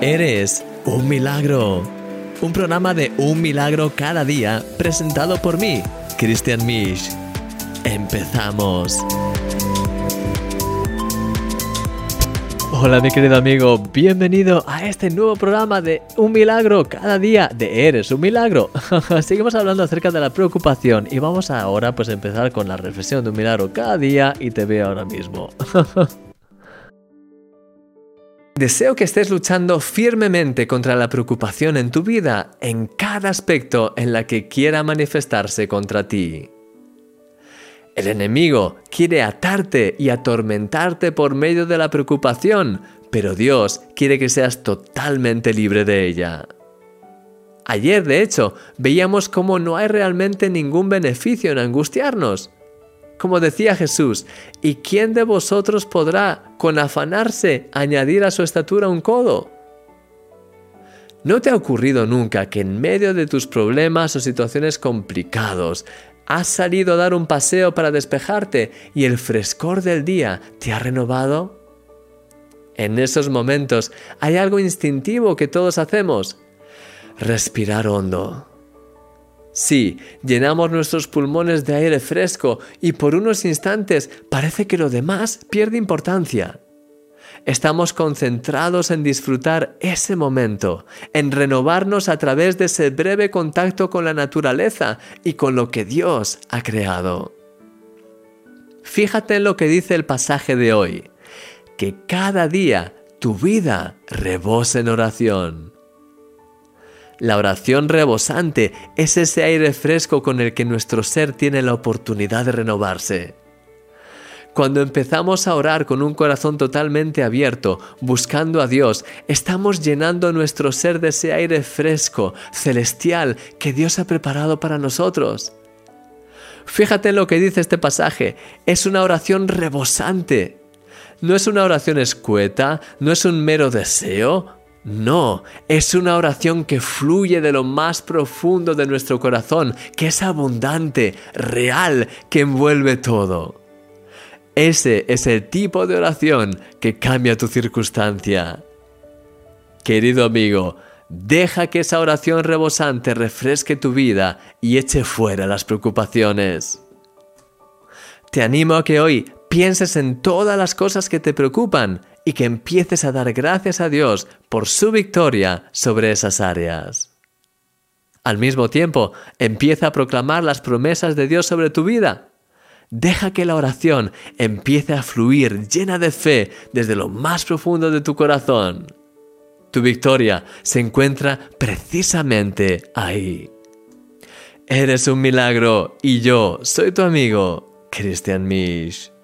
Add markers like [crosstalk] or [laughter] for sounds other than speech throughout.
Eres un milagro. Un programa de un milagro cada día presentado por mí, Christian Misch. Empezamos. Hola mi querido amigo, bienvenido a este nuevo programa de Un Milagro cada día de Eres un Milagro. [laughs] Seguimos hablando acerca de la preocupación y vamos ahora pues a empezar con la reflexión de un milagro cada día y te veo ahora mismo. [laughs] Deseo que estés luchando firmemente contra la preocupación en tu vida, en cada aspecto en la que quiera manifestarse contra ti. El enemigo quiere atarte y atormentarte por medio de la preocupación, pero Dios quiere que seas totalmente libre de ella. Ayer, de hecho, veíamos cómo no hay realmente ningún beneficio en angustiarnos. Como decía Jesús, ¿y quién de vosotros podrá, con afanarse, añadir a su estatura un codo? ¿No te ha ocurrido nunca que en medio de tus problemas o situaciones complicados has salido a dar un paseo para despejarte y el frescor del día te ha renovado? En esos momentos hay algo instintivo que todos hacemos. Respirar hondo. Sí, llenamos nuestros pulmones de aire fresco y por unos instantes parece que lo demás pierde importancia. Estamos concentrados en disfrutar ese momento, en renovarnos a través de ese breve contacto con la naturaleza y con lo que Dios ha creado. Fíjate en lo que dice el pasaje de hoy, que cada día tu vida rebose en oración. La oración rebosante es ese aire fresco con el que nuestro ser tiene la oportunidad de renovarse. Cuando empezamos a orar con un corazón totalmente abierto, buscando a Dios, estamos llenando nuestro ser de ese aire fresco, celestial, que Dios ha preparado para nosotros. Fíjate en lo que dice este pasaje, es una oración rebosante. No es una oración escueta, no es un mero deseo, no, es una oración que fluye de lo más profundo de nuestro corazón, que es abundante, real, que envuelve todo. Ese es el tipo de oración que cambia tu circunstancia. Querido amigo, deja que esa oración rebosante refresque tu vida y eche fuera las preocupaciones. Te animo a que hoy pienses en todas las cosas que te preocupan y que empieces a dar gracias a Dios por su victoria sobre esas áreas. Al mismo tiempo, empieza a proclamar las promesas de Dios sobre tu vida. Deja que la oración empiece a fluir llena de fe desde lo más profundo de tu corazón. Tu victoria se encuentra precisamente ahí. Eres un milagro y yo soy tu amigo, Christian Misch.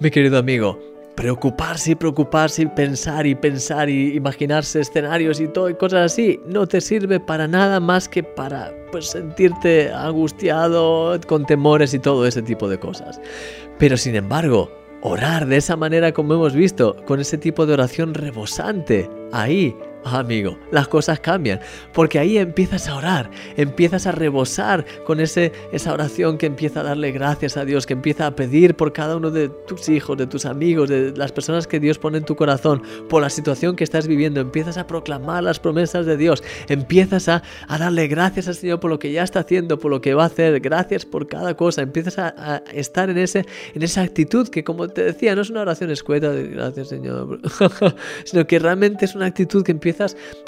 Mi querido amigo, preocuparse y preocuparse y pensar y pensar y imaginarse escenarios y todo y cosas así no te sirve para nada más que para pues sentirte angustiado con temores y todo ese tipo de cosas. Pero sin embargo, orar de esa manera como hemos visto, con ese tipo de oración rebosante, ahí amigo, las cosas cambian, porque ahí empiezas a orar, empiezas a rebosar con ese, esa oración que empieza a darle gracias a Dios, que empieza a pedir por cada uno de tus hijos, de tus amigos, de las personas que Dios pone en tu corazón, por la situación que estás viviendo, empiezas a proclamar las promesas de Dios, empiezas a, darle gracias al Señor por lo que ya está haciendo, por lo que va a hacer, gracias por cada cosa, empiezas a, estar en, ese, en esa actitud que como te decía, no es una oración escueta de gracias Señor, [laughs] sino que realmente es una actitud que empieza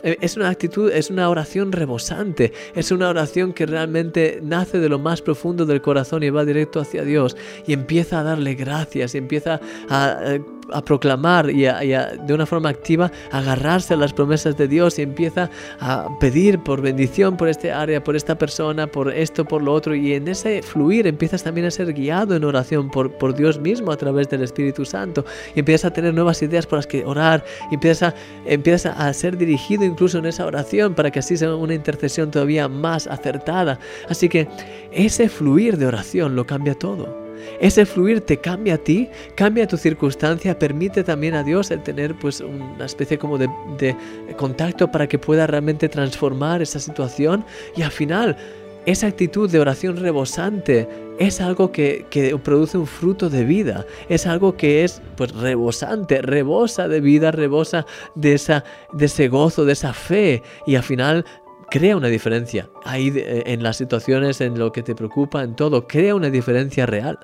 eh, es una actitud, es una oración rebosante, es una oración que realmente nace de lo más profundo del corazón y va directo hacia Dios y empieza a darle gracias y empieza a eh, a proclamar y, de una forma activa agarrarse a las promesas de Dios y empieza a pedir por bendición por este área, por esta persona, por esto, por lo otro. Y en ese fluir empiezas también a ser guiado en oración por, por Dios mismo a través del Espíritu Santo. Y empiezas a tener nuevas ideas por las que orar. Y empiezas a, empiezas a ser dirigido incluso en esa oración para que así sea una intercesión todavía más acertada. Así que ese fluir de oración lo cambia todo. Ese fluir te cambia a ti, cambia tu circunstancia, permite también a Dios el tener pues una especie como de, de contacto para que pueda realmente transformar esa situación y al final esa actitud de oración rebosante es algo que, produce un fruto de vida, es algo que es pues rebosante, rebosa de vida, rebosa de, esa, de ese gozo, de esa fe y al final crea una diferencia ahí en las situaciones, en lo que te preocupa, en todo, crea una diferencia real.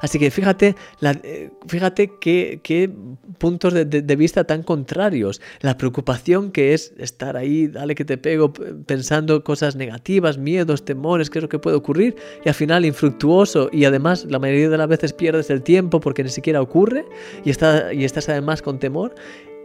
Así que fíjate, eh, fíjate qué, puntos de, vista tan contrarios. La preocupación que es estar ahí, dale que te pego, pensando cosas negativas, miedos, temores, qué es lo que puede ocurrir, y al final infructuoso, y además la mayoría de las veces pierdes el tiempo porque ni siquiera ocurre, y, y estás además con temor.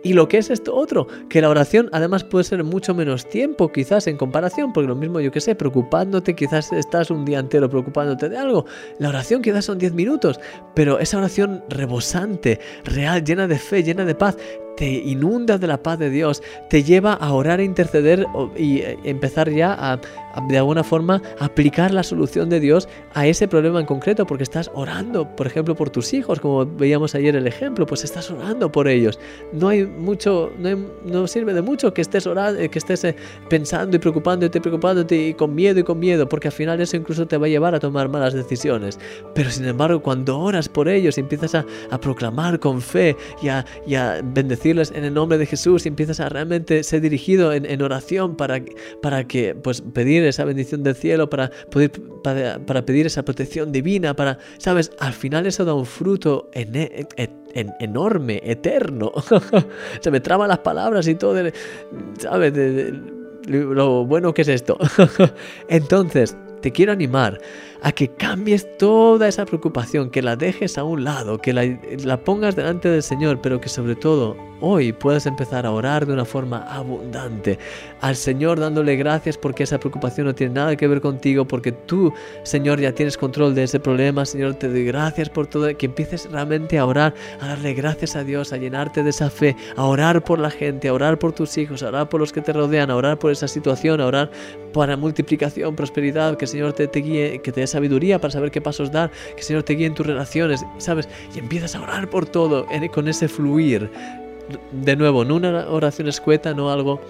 Y lo que es esto otro, que la oración además puede ser mucho menos tiempo quizás en comparación, porque lo mismo yo que sé, preocupándote, quizás estás un día entero preocupándote de algo, la oración quizás son 10 minutos, pero esa oración rebosante, real, llena de fe, llena de paz, te inunda de la paz de Dios, te lleva a orar e interceder y eh, empezar ya a, de alguna forma aplicar la solución de Dios a ese problema en concreto, porque estás orando, por ejemplo, por tus hijos, como veíamos ayer el ejemplo, pues estás orando por ellos. No hay mucho, no, sirve de mucho que estés orando, que estés eh, pensando y preocupándote, preocupándote y con miedo y con miedo, porque al final eso incluso te va a llevar a tomar malas decisiones. Pero sin embargo, cuando oras por ellos y empiezas a, proclamar con fe y a, y a bendecir en el nombre de Jesús y empiezas a realmente ser dirigido en, oración para, para que, pues, pedir esa bendición del cielo, para, poder, para, pedir esa protección divina, para, ¿sabes? Al final eso da un fruto enorme, eterno. [laughs] Se me traban las palabras y todo, ¿sabes? lo bueno que es esto. [laughs] Entonces, te quiero animar a que cambies toda esa preocupación, que la dejes a un lado, que la, pongas delante del Señor, pero que sobre todo hoy puedas empezar a orar de una forma abundante. Al Señor dándole gracias porque esa preocupación no tiene nada que ver contigo, porque tú, Señor, ya tienes control de ese problema, Señor, te doy gracias por todo, que empieces realmente a orar, a darle gracias a Dios, a llenarte de esa fe, a orar por la gente, a orar por tus hijos, a orar por los que te rodean, a orar por esa situación, a orar para multiplicación, prosperidad, que el Señor te, te guíe, que te dé sabiduría para saber qué pasos dar, que el Señor te guíe en tus relaciones, ¿sabes? Y empiezas a orar por todo con ese fluir. De nuevo, no una oración escueta, no algo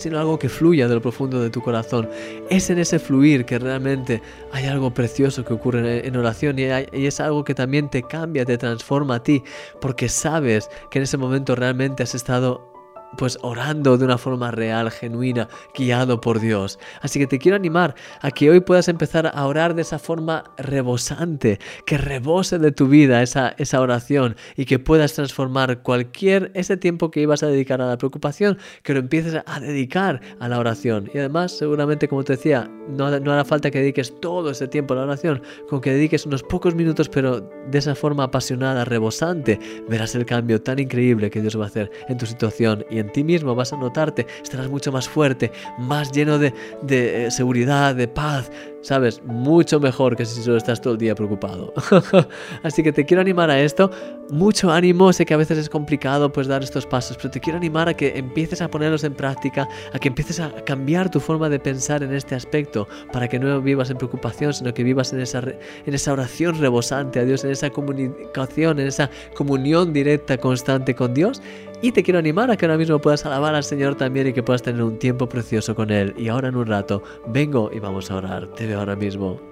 sino algo que fluya de lo profundo de tu corazón. Es en ese fluir que realmente hay algo precioso que ocurre en oración y, es algo que también te cambia, te transforma a ti, porque sabes que en ese momento realmente has estado pues orando de una forma real, genuina, guiado por Dios. Así que te quiero animar a que hoy puedas empezar a orar de esa forma rebosante, que rebose de tu vida esa, esa oración y que puedas transformar cualquier ese tiempo que ibas a dedicar a la preocupación, que lo empieces a dedicar a la oración. Y además, seguramente, como te decía, no, no hará falta que dediques todo ese tiempo a la oración, con que dediques unos pocos minutos, pero de esa forma apasionada, rebosante, verás el cambio tan increíble que Dios va a hacer en tu situación y en ti mismo vas a notarte, estarás mucho más fuerte, más lleno de, de eh, seguridad, de paz, ¿sabes? Mucho mejor que si solo estás todo el día preocupado. [laughs] Así que te quiero animar a esto. Mucho ánimo, sé que a veces es complicado pues dar estos pasos, pero te quiero animar a que empieces a ponerlos en práctica, a que empieces a cambiar tu forma de pensar en este aspecto, para que no vivas en preocupación, sino que vivas en esa, en esa oración rebosante a Dios, en esa comunicación, en esa comunión directa, constante con Dios y te quiero animar a que ahora mismo puedas alabar al Señor también y que puedas tener un tiempo precioso con Él. Y ahora en un rato vengo y vamos a orar. Te veo ahora mismo.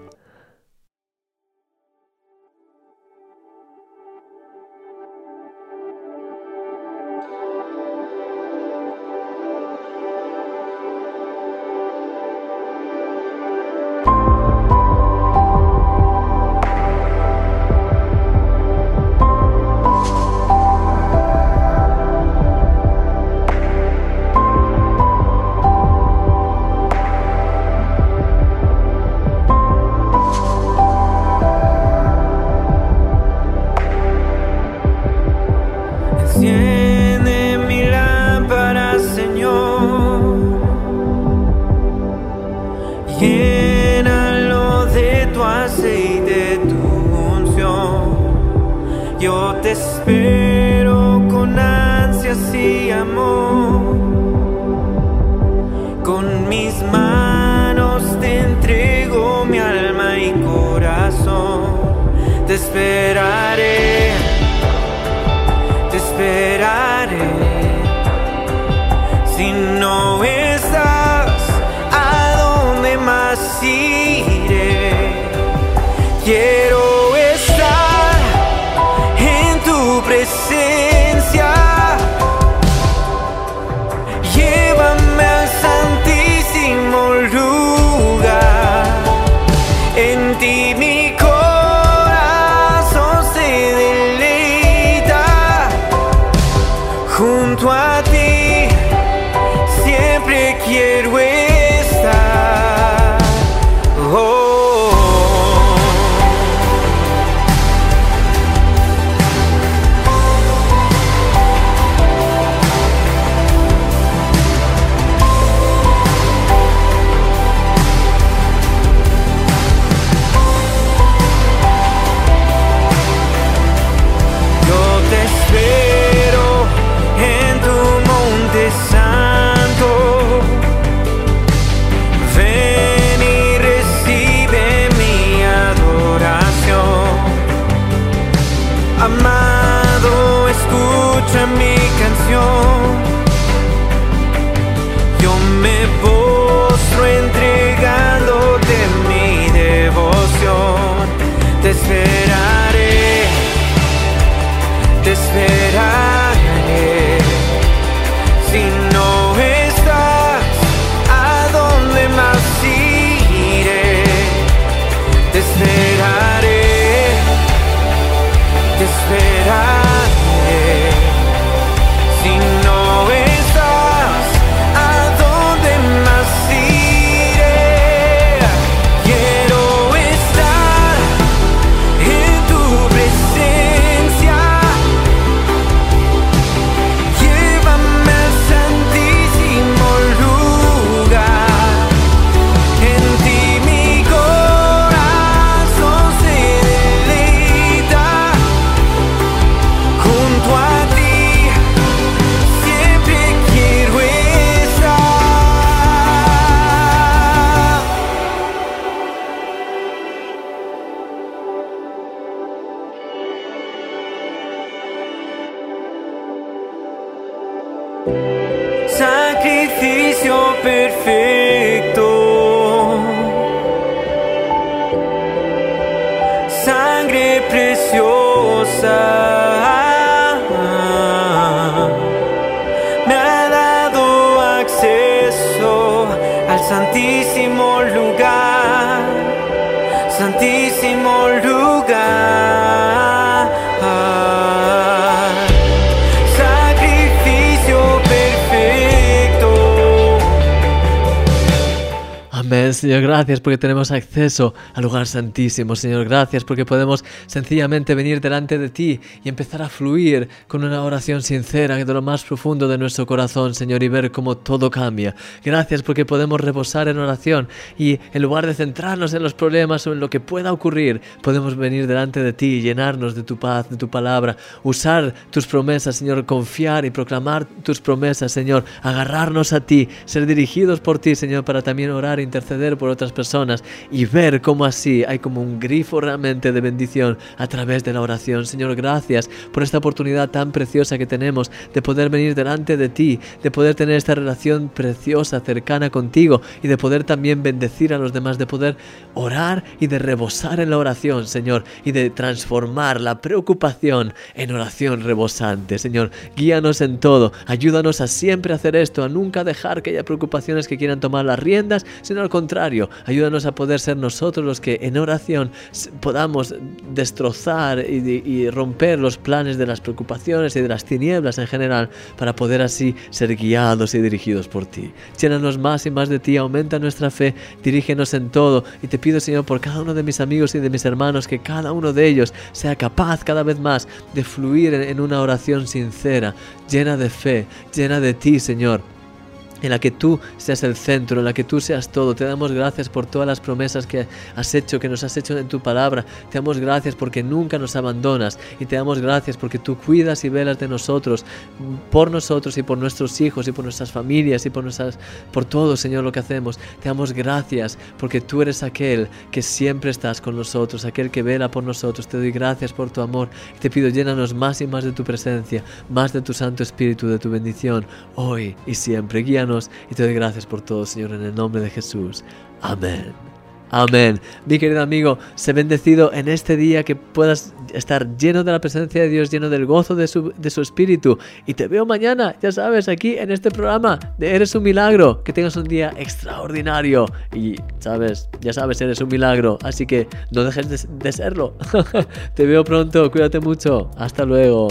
esperaré, te esperaré. Si no estás, ¿a dónde más iré? Quiero estar en tu presencia. Llévame al santísimo lugar, en ti mi santísimo lugar. Santísimo lugar. Amén, Señor, gracias porque tenemos acceso al lugar santísimo, Señor, gracias porque podemos sencillamente venir delante de ti y empezar a fluir con una oración sincera de lo más profundo de nuestro corazón, Señor, y ver cómo todo cambia. Gracias porque podemos reposar en oración y en lugar de centrarnos en los problemas o en lo que pueda ocurrir, podemos venir delante de ti y llenarnos de tu paz, de tu palabra, usar tus promesas, Señor, confiar y proclamar tus promesas, Señor, agarrarnos a ti, ser dirigidos por ti, Señor, para también orar e interceder por otras personas y ver cómo así hay como un grifo realmente de bendición a través de la oración. Señor, gracias por esta oportunidad tan preciosa que tenemos de poder venir delante de ti, de poder tener esta relación preciosa, cercana contigo y de poder también bendecir a los demás, de poder orar y de rebosar en la oración, Señor, y de transformar la preocupación en oración rebosante. Señor, guíanos en todo, ayúdanos a siempre hacer esto, a nunca dejar que haya preocupaciones que quieran tomar las riendas, sino al contrario, ayúdanos a poder ser nosotros los que en oración podamos destrozar y, y romper los planes de las preocupaciones y de las tinieblas en general para poder así ser guiados y dirigidos por ti. Llénanos más y más de ti, aumenta nuestra fe, dirígenos en todo y te pido Señor por cada uno de mis amigos y de mis hermanos que cada uno de ellos sea capaz cada vez más de fluir en, en una oración sincera, llena de fe, llena de ti Señor en la que tú seas el centro, en la que tú seas todo. Te damos gracias por todas las promesas que has hecho, que nos has hecho en tu palabra. Te damos gracias porque nunca nos abandonas y te damos gracias porque tú cuidas y velas de nosotros, por nosotros y por nuestros hijos y por nuestras familias y por nuestras por todo, Señor, lo que hacemos. Te damos gracias porque tú eres aquel que siempre estás con nosotros, aquel que vela por nosotros. Te doy gracias por tu amor te pido llénanos más y más de tu presencia, más de tu Santo Espíritu, de tu bendición, hoy y siempre. Guíanos y te doy gracias por todo, Señor, en el nombre de Jesús. Amén. Amén. Mi querido amigo, sé bendecido en este día que puedas estar lleno de la presencia de Dios, lleno del gozo de su, de su espíritu. Y te veo mañana, ya sabes, aquí en este programa de Eres un Milagro. Que tengas un día extraordinario. Y, sabes, ya sabes, eres un milagro. Así que no dejes de, de serlo. [laughs] te veo pronto, cuídate mucho. Hasta luego.